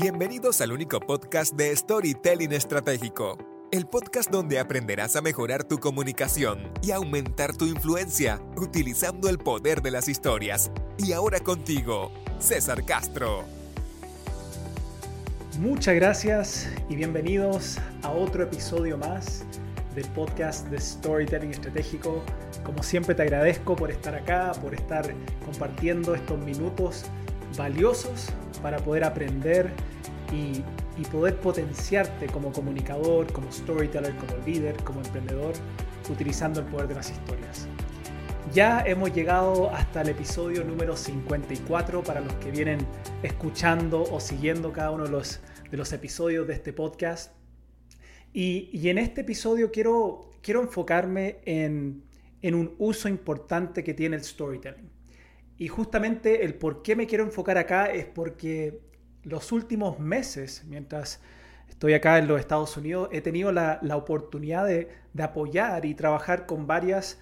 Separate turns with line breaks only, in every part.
Bienvenidos al único podcast de Storytelling Estratégico, el podcast donde aprenderás a mejorar tu comunicación y aumentar tu influencia utilizando el poder de las historias. Y ahora contigo, César Castro.
Muchas gracias y bienvenidos a otro episodio más del podcast de Storytelling Estratégico. Como siempre te agradezco por estar acá, por estar compartiendo estos minutos valiosos para poder aprender y, poder potenciarte como comunicador, como storyteller, como líder, como emprendedor, utilizando el poder de las historias. Ya hemos llegado hasta el episodio número 54 para los que vienen escuchando o siguiendo cada uno de los, episodios de este podcast. Y, en este episodio quiero, quiero enfocarme en, en un uso importante que tiene el storytelling. Y justamente el por qué me quiero enfocar acá es porque los últimos meses, mientras estoy acá en los Estados Unidos, he tenido la, oportunidad de, apoyar y trabajar con varias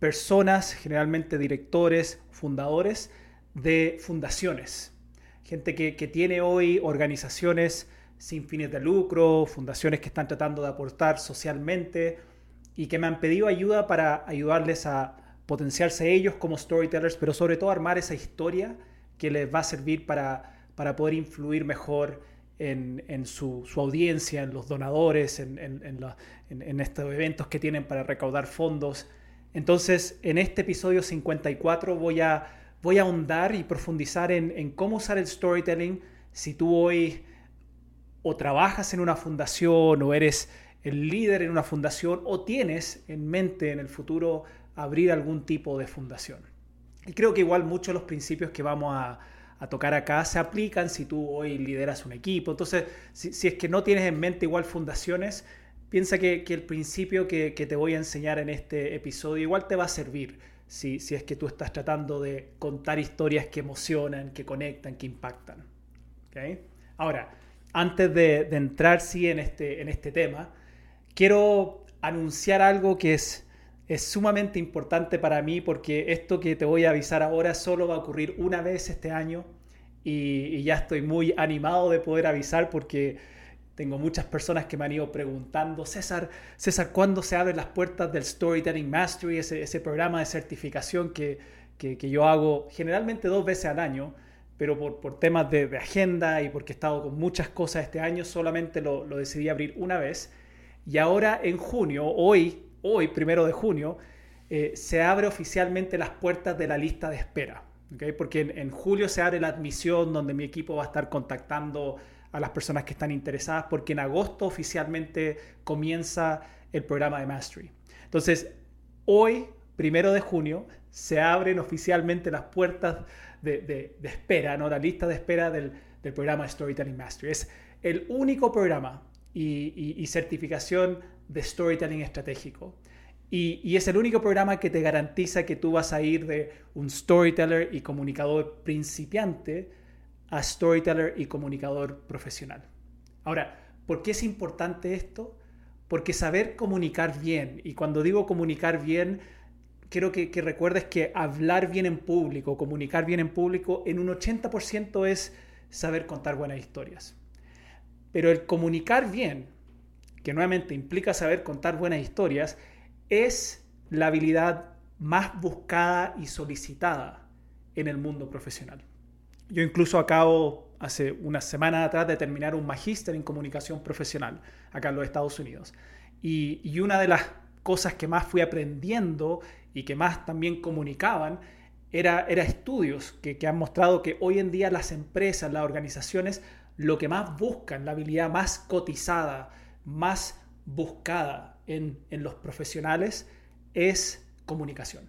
personas, generalmente directores, fundadores de fundaciones. Gente que, que tiene hoy organizaciones sin fines de lucro, fundaciones que están tratando de aportar socialmente y que me han pedido ayuda para ayudarles a potenciarse ellos como storytellers, pero sobre todo armar esa historia que les va a servir para, para poder influir mejor en, en su, su, audiencia, en los donadores, en, en, estos eventos que tienen para recaudar fondos. Entonces, en este episodio 54 voy a, voy a ahondar y profundizar en, cómo usar el storytelling si tú hoy o trabajas en una fundación o eres el líder en una fundación o tienes en mente en el futuro abrir algún tipo de fundación. Y creo que igual muchos de los principios que vamos a, tocar acá se aplican si tú hoy lideras un equipo. Entonces, si, es que no tienes en mente igual fundaciones, piensa que, el principio que, te voy a enseñar en este episodio igual te va a servir si, es que tú estás tratando de contar historias que emocionan, que conectan, que impactan. Ahora, antes de, entrar sí en este, en este tema, quiero anunciar algo que es es sumamente importante para mí porque esto que te voy a avisar ahora solo va a ocurrir una vez este año y, ya estoy muy animado de poder avisar porque tengo muchas personas que me han ido preguntando, César, César, ¿cuándo se abren las puertas del Storytelling Mastery, ese, ese programa de certificación que, que, yo hago generalmente dos veces al año? pero por, por temas de, agenda y porque he estado con muchas cosas este año, solamente lo, lo decidí abrir una vez. Y ahora en junio, hoy, hoy, primero de junio, eh, se abre oficialmente las puertas de la lista de espera. Porque en, julio se abre la admisión donde mi equipo va a estar contactando a las personas que están interesadas, porque en agosto oficialmente comienza el programa de Mastery. Entonces, hoy, primero de junio, se abren oficialmente las puertas de, espera, ¿no? la lista de espera del, programa Storytelling Mastery. Es el único programa y certificación de storytelling estratégico. Y, es el único programa que te garantiza que tú vas a ir de un storyteller y comunicador principiante a storyteller y comunicador profesional. Ahora, ¿por qué es importante esto? Porque saber comunicar bien, y cuando digo comunicar bien, quiero que, que recuerdes que hablar bien en público, comunicar bien en público, en un 80% es saber contar buenas historias. Pero el comunicar bien, que nuevamente implica saber contar buenas historias, es la habilidad más buscada y solicitada en el mundo profesional. Yo incluso acabo hace unas semanas atrás de terminar un magíster en comunicación profesional acá en los Estados Unidos. Y, una de las cosas que más fui aprendiendo y que más también comunicaban era, era estudios que, que han mostrado que hoy en día las empresas, las organizaciones, lo que más buscan, la habilidad más cotizada, más buscada en, los profesionales es comunicación.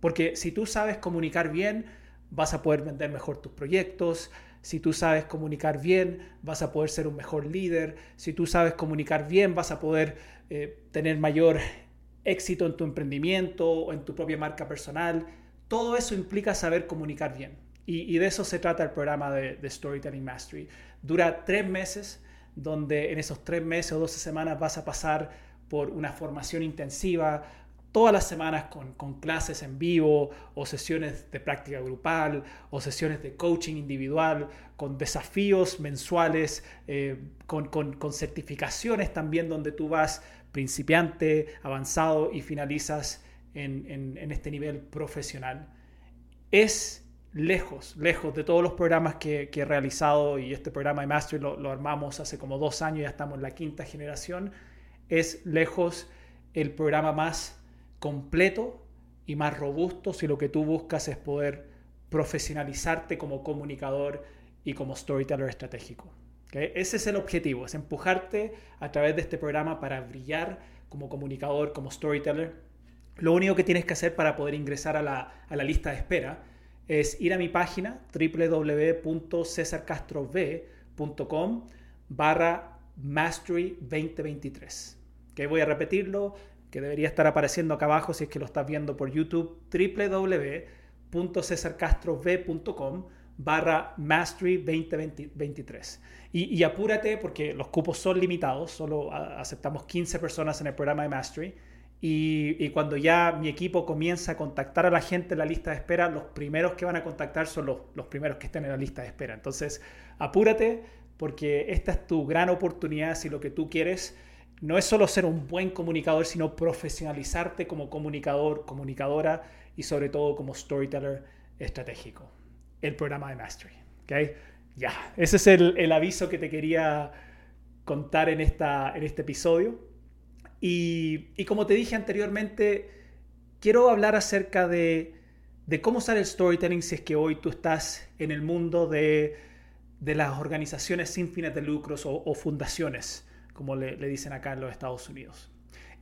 Porque si tú sabes comunicar bien, vas a poder vender mejor tus proyectos. Si tú sabes comunicar bien, vas a poder ser un mejor líder. Si tú sabes comunicar bien, vas a poder eh, tener mayor éxito en tu emprendimiento o en tu propia marca personal. Todo eso implica saber comunicar bien. Y, de eso se trata el programa de Storytelling Mastery. Dura tres meses donde en esos tres meses o 12 semanas vas a pasar por una formación intensiva, todas las semanas con, clases en vivo o sesiones de práctica grupal o sesiones de coaching individual, con desafíos mensuales, eh, con, certificaciones también donde tú vas principiante, avanzado y finalizas en, este nivel profesional. Es lejos, lejos de todos los programas que, he realizado y este programa de Mastery lo, armamos hace como dos años, ya estamos en la quinta generación, es lejos el programa más completo y más robusto si lo que tú buscas es poder profesionalizarte como comunicador y como storyteller estratégico. Ese es el objetivo, es empujarte a través de este programa para brillar como comunicador, como storyteller. Lo único que tienes que hacer para poder ingresar a la, a la lista de espera es ir a mi página www.cesarcastrov.com barra Mastery 2023. que Voy a repetirlo, que debería estar apareciendo acá abajo si es que lo estás viendo por YouTube, www.cesarcastrov.com barra Mastery 2023. Y, apúrate porque los cupos son limitados, solo aceptamos 15 personas en el programa de Mastery. Y, cuando ya mi equipo comienza a contactar a la gente en la lista de espera, los primeros que van a contactar son los, los primeros que estén en la lista de espera. Entonces, apúrate porque esta es tu gran oportunidad si lo que tú quieres no es solo ser un buen comunicador, sino profesionalizarte como comunicador, comunicadora y sobre todo como storyteller estratégico. El programa de Mastery. ¿okay? Ya, ese es el, aviso que te quería contar en, esta, en este episodio. Y, como te dije anteriormente, quiero hablar acerca de, cómo usar el storytelling si es que hoy tú estás en el mundo de, las organizaciones sin fines de lucros o fundaciones como le, dicen acá en los Estados Unidos.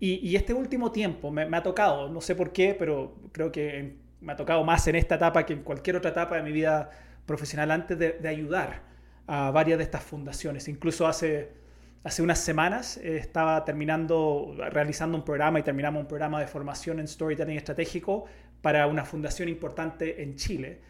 Y, este último tiempo me, ha tocado, no sé por qué, pero creo que me ha tocado más en esta etapa que en cualquier otra etapa de mi vida profesional antes de, ayudar a varias de estas fundaciones. Incluso hace, hace unas semanas eh, estaba terminando, realizando un programa y terminamos un programa de formación en storytelling estratégico para una fundación importante en Chile.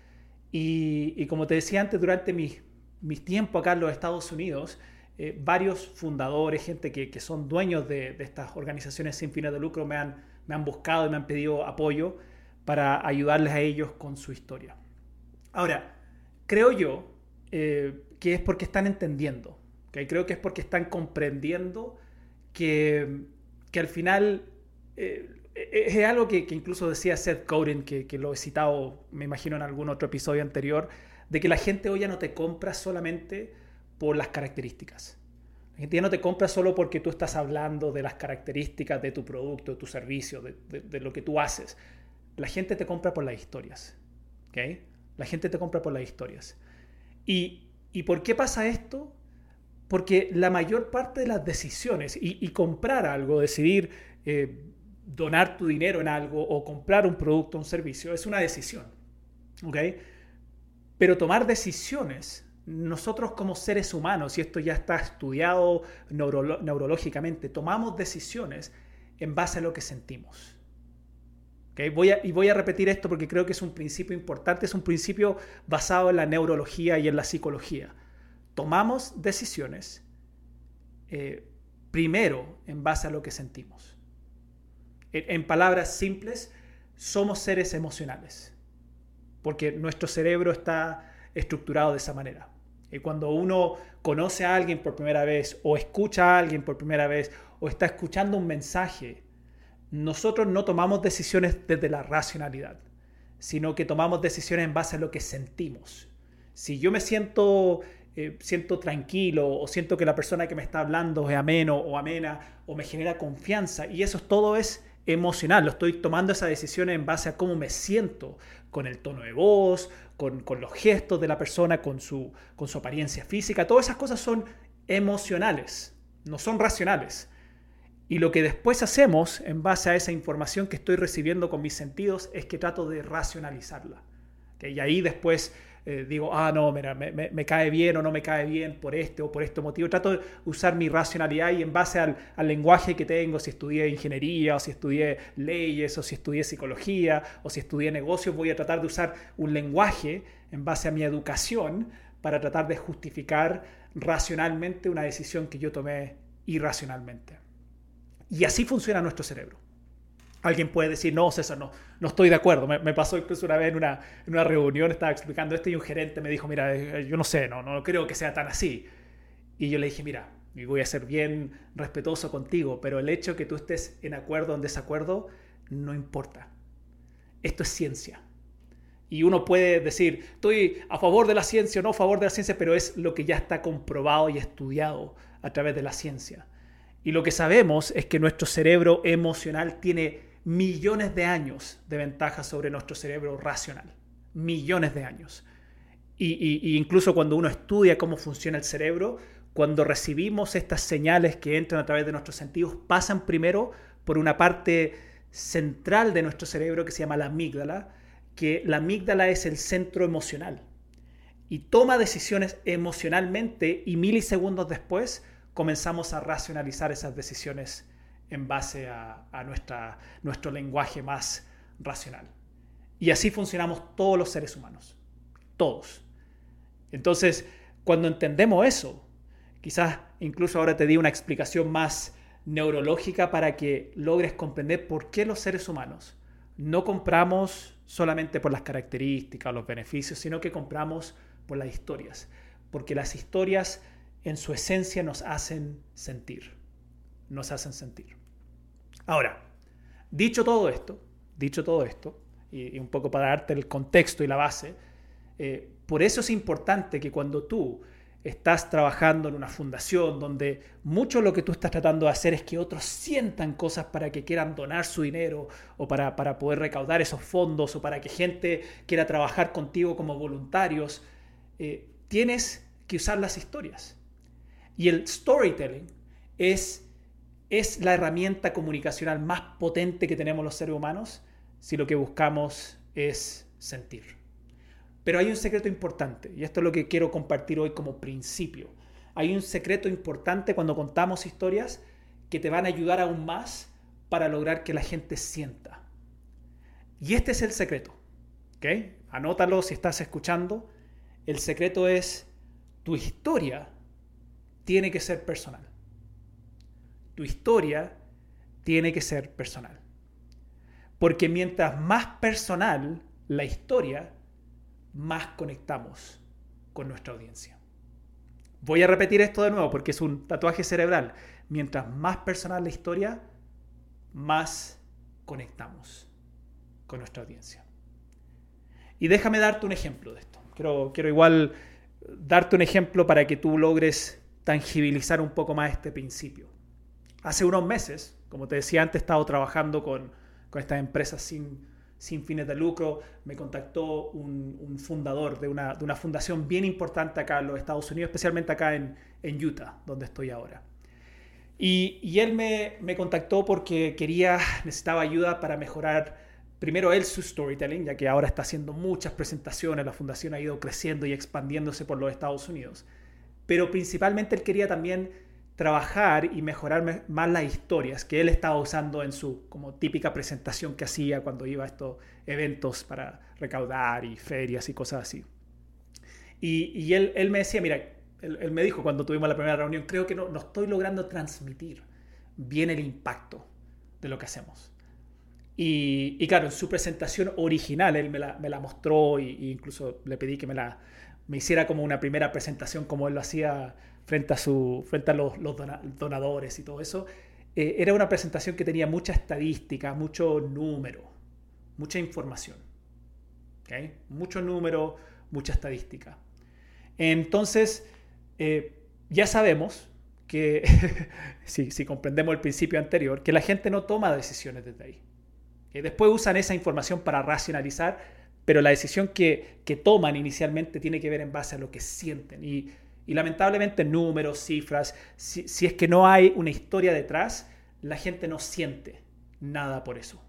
Y, como te decía antes, durante mi, mi tiempo acá en los Estados Unidos, eh, varios fundadores, gente que, son dueños de, estas organizaciones sin fines de lucro, me han, me han buscado y me han pedido apoyo para ayudarles a ellos con su historia. Ahora, creo yo eh, que es porque están entendiendo, creo que es porque están comprendiendo que, que al final eh, es algo que, incluso decía Seth Godin, que, que, lo he citado, me imagino, en algún otro episodio anterior, de que la gente hoy ya no te compra solamente por las características. La gente ya no te compra solo porque tú estás hablando de las características de tu producto, de tu servicio, de, lo que tú haces. La gente te compra por las historias. ¿okay? La gente te compra por las historias. ¿Y, por qué pasa esto? Porque la mayor parte de las decisiones y, comprar algo, decidir eh, donar tu dinero en algo o comprar un producto o un servicio es una decisión. ¿okay? Pero tomar decisiones nosotros como seres humanos, y esto ya está estudiado neurológicamente, tomamos decisiones en base a lo que sentimos. Voy y voy a repetir esto porque creo que es un principio importante, es un principio basado en la neurología y en la psicología. Tomamos decisiones eh, primero en base a lo que sentimos. en palabras simples, somos seres emocionales, porque nuestro cerebro está estructurado de esa manera. Y cuando uno conoce a alguien por primera vez o escucha a alguien por primera vez o está escuchando un mensaje, nosotros no tomamos decisiones desde la racionalidad, sino que tomamos decisiones en base a lo que sentimos. Si yo me siento, eh, siento tranquilo o siento que la persona que me está hablando es ameno o amena o me genera confianza y eso todo es emocional, lo estoy tomando esa decisión en base a cómo me siento, con el tono de voz, con, los gestos de la persona, con su, con su apariencia física. Todas esas cosas son emocionales, no son racionales. Y lo que después hacemos en base a esa información que estoy recibiendo con mis sentidos es que trato de racionalizarla. Y ahí después eh, digo, ah, no, mira, me, cae bien o no me cae bien por este o por este motivo. Trato de usar mi racionalidad y en base al, lenguaje que tengo, si estudié ingeniería o si estudié leyes o si estudié psicología o si estudié negocios, voy a tratar de usar un lenguaje en base a mi educación para tratar de justificar racionalmente una decisión que yo tomé irracionalmente. Y así funciona nuestro cerebro. Alguien puede decir, no, César, no, no estoy de acuerdo. Me, pasó incluso una vez en una, en una, reunión, estaba explicando esto y un gerente me dijo, mira, eh, yo no sé, no, no creo que sea tan así. Y yo le dije, mira, voy a ser bien respetuoso contigo, pero el hecho que tú estés en acuerdo o en desacuerdo no importa. Esto es ciencia. Y uno puede decir, estoy a favor de la ciencia o no a favor de la ciencia, pero es lo que ya está comprobado y estudiado a través de la ciencia. Y lo que sabemos es que nuestro cerebro emocional tiene millones de años de ventaja sobre nuestro cerebro racional. Millones de años. Y, incluso cuando uno estudia cómo funciona el cerebro, cuando recibimos estas señales que entran a través de nuestros sentidos, pasan primero por una parte central de nuestro cerebro que se llama la amígdala, que la amígdala es el centro emocional y toma decisiones emocionalmente y milisegundos después comenzamos a racionalizar esas decisiones en base a, nuestro lenguaje más racional. Y así funcionamos todos los seres humanos, todos. Entonces, cuando entendemos eso, quizás incluso ahora te di una explicación más neurológica para que logres comprender por qué los seres humanos no compramos solamente por las características los beneficios, sino que compramos por las historias. Porque las historias en su esencia nos hacen sentir. Nos hacen sentir. Ahora, dicho todo esto, dicho todo esto, y, un poco para darte el contexto y la base, eh, por eso es importante que cuando tú estás trabajando en una fundación donde mucho lo que tú estás tratando de hacer es que otros sientan cosas para que quieran donar su dinero o para, poder recaudar esos fondos o para que gente quiera trabajar contigo como voluntarios, eh, tienes que usar las historias. Y el storytelling es, es la herramienta comunicacional más potente que tenemos los seres humanos si lo que buscamos es sentir. Pero hay un secreto importante, y esto es lo que quiero compartir hoy como principio. Hay un secreto importante cuando contamos historias que te van a ayudar aún más para lograr que la gente sienta. Y este es el secreto. ¿ok? Anótalo si estás escuchando. El secreto es tu historia tiene que ser personal. Tu historia tiene que ser personal. Porque mientras más personal la historia, más conectamos con nuestra audiencia. Voy a repetir esto de nuevo porque es un tatuaje cerebral. Mientras más personal la historia, más conectamos con nuestra audiencia. Y déjame darte un ejemplo de esto. Quiero, igual darte un ejemplo para que tú logres tangibilizar un poco más este principio. Hace unos meses, como te decía antes, he estado trabajando con, con estas empresas sin, fines de lucro, me contactó un, fundador de una, fundación bien importante acá en los Estados Unidos, especialmente acá en, Utah, donde estoy ahora. Y, él me, contactó porque quería, necesitaba ayuda para mejorar primero él su storytelling, ya que ahora está haciendo muchas presentaciones, la fundación ha ido creciendo y expandiéndose por los Estados Unidos. Pero principalmente él quería también trabajar y mejorar más las historias que él estaba usando en su como típica presentación que hacía cuando iba a estos eventos para recaudar y ferias y cosas así. Y, él, él, me decía, mira, él, me dijo cuando tuvimos la primera reunión, creo que no, no, estoy logrando transmitir bien el impacto de lo que hacemos. Y, y claro, en su presentación original él me la, me la mostró e incluso le pedí que me la me hiciera como una primera presentación como él lo hacía frente a, su, frente a los, donadores y todo eso, eh, era una presentación que tenía mucha estadística, mucho número, mucha información. Mucho número, mucha estadística. Entonces, eh, ya sabemos que, si, si, comprendemos el principio anterior, que la gente no toma decisiones desde ahí. Después usan esa información para racionalizar, pero la decisión que, que, toman inicialmente tiene que ver en base a lo que sienten. Y y lamentablemente números, cifras, si, es que no hay una historia detrás, la gente no siente nada por eso.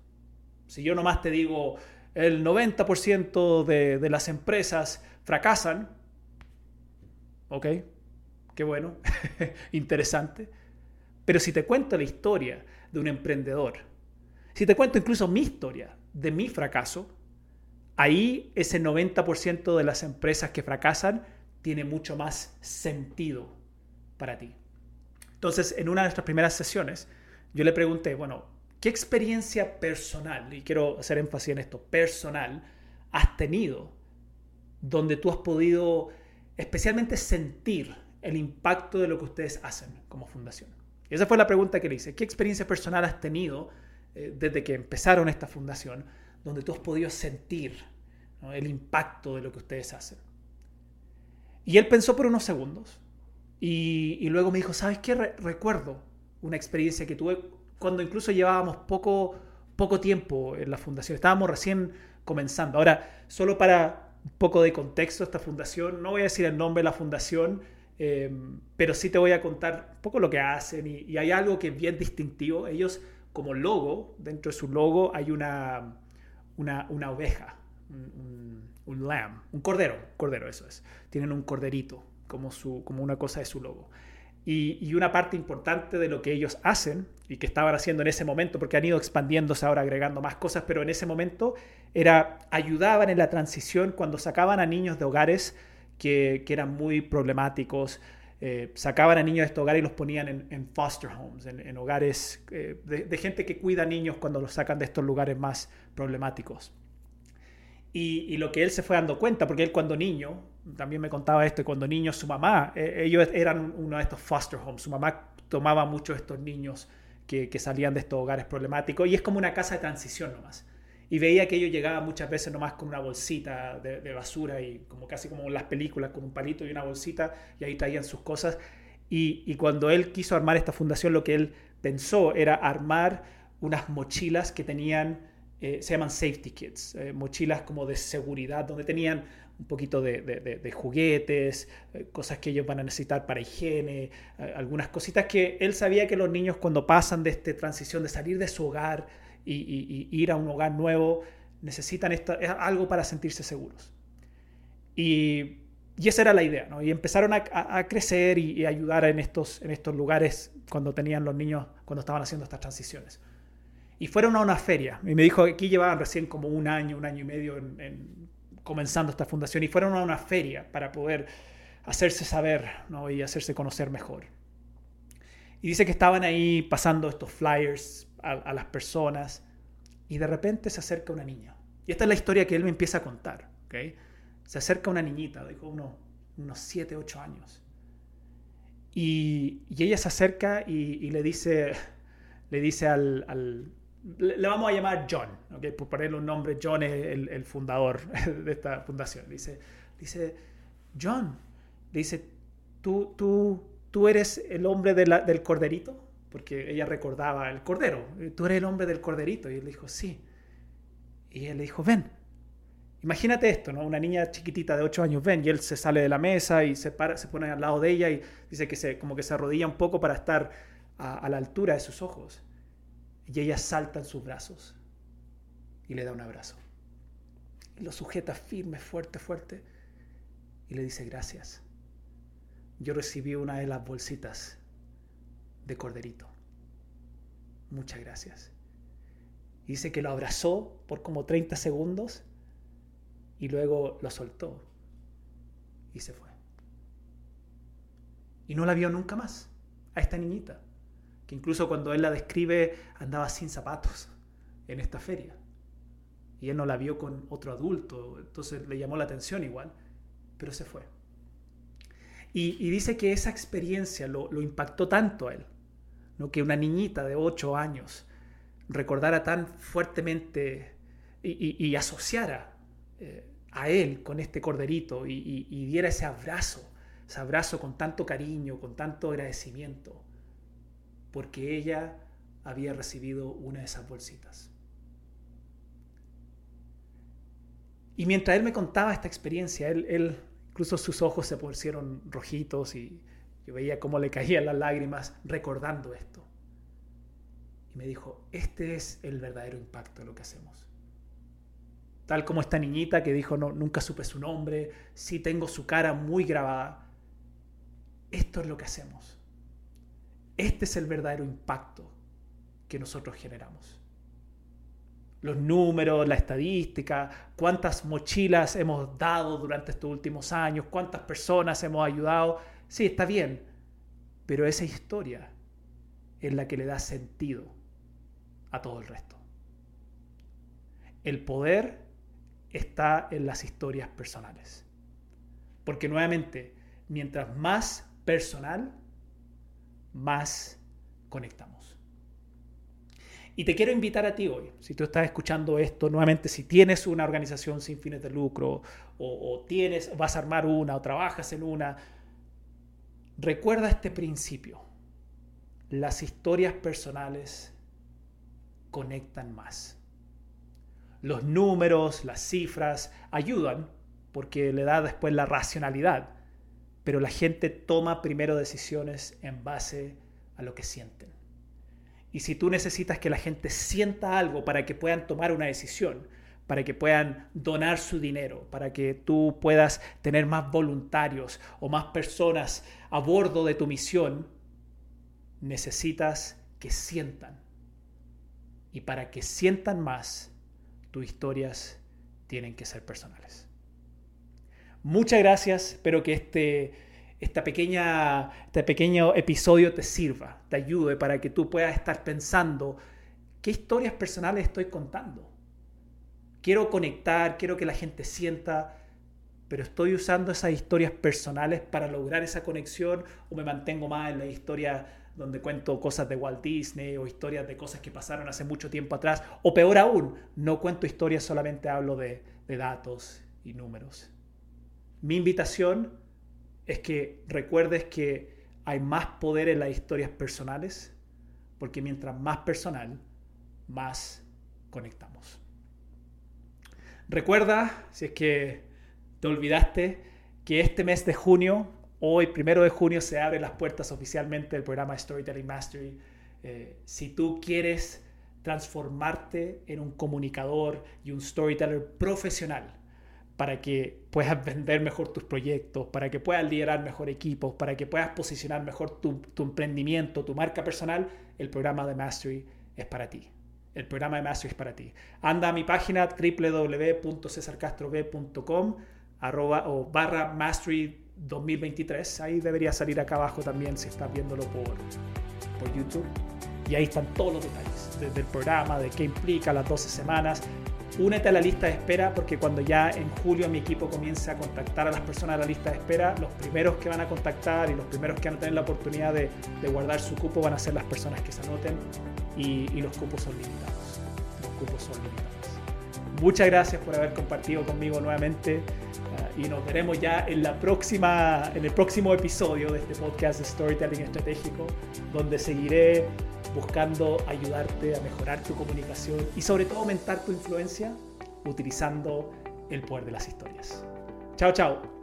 Si yo nomás te digo, el 90% de, de las empresas fracasan, ok, qué bueno, interesante. Pero si te cuento la historia de un emprendedor, si te cuento incluso mi historia de mi fracaso, ahí ese 90% de las empresas que fracasan tiene mucho más sentido para ti. Entonces, en una de nuestras primeras sesiones, yo le pregunté, bueno, ¿Qué experiencia personal, y quiero hacer énfasis en esto, personal, has tenido donde tú has podido especialmente sentir el impacto de lo que ustedes hacen como fundación? Y esa fue la pregunta que le hice. ¿Qué experiencia personal has tenido eh, desde que empezaron esta fundación donde tú has podido sentir el impacto de lo que ustedes hacen? Y él pensó por unos segundos y, luego me dijo, ¿sabes qué? recuerdo una experiencia que tuve cuando incluso llevábamos poco, poco tiempo en la fundación. Estábamos recién comenzando. Ahora, solo para un poco de contexto, esta fundación, no voy a decir el nombre de la fundación, eh, pero sí te voy a contar un poco lo que hacen y, hay algo que es bien distintivo. Ellos, como logo, dentro de su logo hay una, una, oveja, un, lamb, un cordero, cordero eso es. Tienen un corderito como, su, como una cosa de su logo. Y, y, una parte importante de lo que ellos hacen y que estaban haciendo en ese momento, porque han ido expandiéndose ahora, agregando más cosas, pero en ese momento era ayudaban en la transición cuando sacaban a niños de hogares que, eran muy problemáticos. Eh, sacaban a niños de estos hogares y los ponían en, foster homes, en, hogares eh, de, gente que cuida niños cuando los sacan de estos lugares más problemáticos. Y, lo que él se fue dando cuenta, porque él cuando niño, también me contaba esto, cuando niño su mamá, eh, ellos eran uno de estos foster homes, su mamá tomaba muchos de estos niños que, que salían de estos hogares problemáticos y es como una casa de transición nomás y veía que ellos llegaban muchas veces nomás con una bolsita de, basura y como casi como las películas, con un palito y una bolsita y ahí traían sus cosas. Y, cuando él quiso armar esta fundación, lo que él pensó era armar unas mochilas que tenían, eh, se llaman safety kits, eh, mochilas como de seguridad, donde tenían un poquito de, juguetes, eh, cosas que ellos van a necesitar para higiene, algunas cositas que él sabía que los niños cuando pasan de esta transición de salir de su hogar, y, ir a un hogar nuevo, necesitan algo para sentirse seguros. Y, esa era la idea. Y empezaron a, crecer y, ayudar en estos, en estos lugares cuando tenían los niños, cuando estaban haciendo estas transiciones. Y fueron a una feria, y me dijo que aquí llevaban recién como un año, un año y medio en, comenzando esta fundación, y fueron a una feria para poder hacerse saber ¿no? y hacerse conocer mejor. Y dice que estaban ahí pasando estos flyers a, las personas y de repente se acerca una niña. Y esta es la historia que él me empieza a contar. ¿okay? Se acerca una niñita, dijo uno, unos 7, 8 años. Y, y, ella se acerca y, le dice, le dice al, le, vamos a llamar John, ¿okay? por ponerle un nombre, John es el, fundador de esta fundación. Dice, dice John, dice, ¿tú, tú, tú eres el hombre del corderito? Porque ella recordaba el cordero. Tú eres el hombre del corderito. Y él dijo, sí. Y él le dijo, ven. Imagínate esto, ¿no? Una niña chiquitita de 8 años, ven, y él se sale de la mesa y se, para, se pone al lado de ella y dice que se, como que se arrodilla un poco para estar a, la altura de sus ojos. Y ella salta en sus brazos y le da un abrazo. Y lo sujeta firme, fuerte, fuerte. Y le dice, gracias. Yo recibí una de las bolsitas de corderito. Muchas gracias. Dice que lo abrazó por como 30 segundos y luego lo soltó y se fue. Y no la vio nunca más a esta niñita, que incluso cuando él la describe andaba sin zapatos en esta feria. Y él no la vio con otro adulto, entonces le llamó la atención igual, pero se fue. Y, dice que esa experiencia lo impactó tanto a él, que una niñita de 8 años recordara tan fuertemente y, asociara eh, a él con este corderito y, y diera ese abrazo, ese abrazo con tanto cariño, con tanto agradecimiento, porque ella había recibido una de esas bolsitas. Y mientras él me contaba esta experiencia, él, él incluso sus ojos se pusieron rojitos y yo veía cómo le caían las lágrimas recordando esto. Y me dijo, este es el verdadero impacto de lo que hacemos. Tal como esta niñita que dijo, no, nunca supe su nombre, sí tengo su cara muy grabada. Esto es lo que hacemos. Este es el verdadero impacto que nosotros generamos. Los números, la estadística, cuántas mochilas hemos dado durante estos últimos años, cuántas personas hemos ayudado Sí, está bien, pero esa historia es la que le da sentido a todo el resto. El poder está en las historias personales. Porque nuevamente, mientras más personal, más conectamos. Y te quiero invitar a ti hoy, si tú estás escuchando esto, nuevamente, si tienes una organización sin fines de lucro, o, tienes, vas a armar una, o trabajas en una, recuerda este principio. Las historias personales conectan más. Los números, las cifras ayudan porque le da después la racionalidad, pero la gente toma primero decisiones en base a lo que sienten. Y si tú necesitas que la gente sienta algo para que puedan tomar una decisión, para que puedan donar su dinero, para que tú puedas tener más voluntarios o más personas a bordo de tu misión, necesitas que sientan. Y para que sientan más, tus historias tienen que ser personales. Muchas gracias, espero que este esta pequeña, este pequeño episodio te sirva, te ayude para que tú puedas estar pensando qué historias personales estoy contando. Quiero conectar, quiero que la gente sienta, pero estoy usando esas historias personales para lograr esa conexión o me mantengo más en la historia donde cuento cosas de Walt Disney o historias de cosas que pasaron hace mucho tiempo atrás, o peor aún, no cuento historias, solamente hablo de, de datos y números. Mi invitación es que recuerdes que hay más poder en las historias personales, porque mientras más personal, más conectamos. Recuerda, si es que te olvidaste, que este mes de junio, hoy, primero de junio, se abren las puertas oficialmente del programa Storytelling Mastery. Eh, si tú quieres transformarte en un comunicador y un storyteller profesional, para que puedas vender mejor tus proyectos, para que puedas liderar mejor equipos, para que puedas posicionar mejor tu, emprendimiento, tu marca personal, el programa de Mastery es para ti. El programa de Mastery es para ti. Anda a mi página www.cesarcastrov.com o barra Mastery 2023. Ahí debería salir acá abajo también si estás viéndolo por, por YouTube. Y ahí están todos los detalles, desde el programa, de qué implica las 12 semanas, únete a la lista de espera porque cuando ya en julio mi equipo comience a contactar a las personas de la lista de espera, los primeros que van a contactar y los primeros que van a tener la oportunidad de, guardar su cupo van a ser las personas que se anoten y, los cupos son limitados. Los cupos son limitados. Muchas gracias por haber compartido conmigo nuevamente uh, y nos veremos ya en, la próxima, en el próximo episodio de este podcast Storytelling Estratégico, donde seguiré buscando ayudarte a mejorar tu comunicación y sobre todo aumentar tu influencia utilizando el poder de las historias. Chao, chao.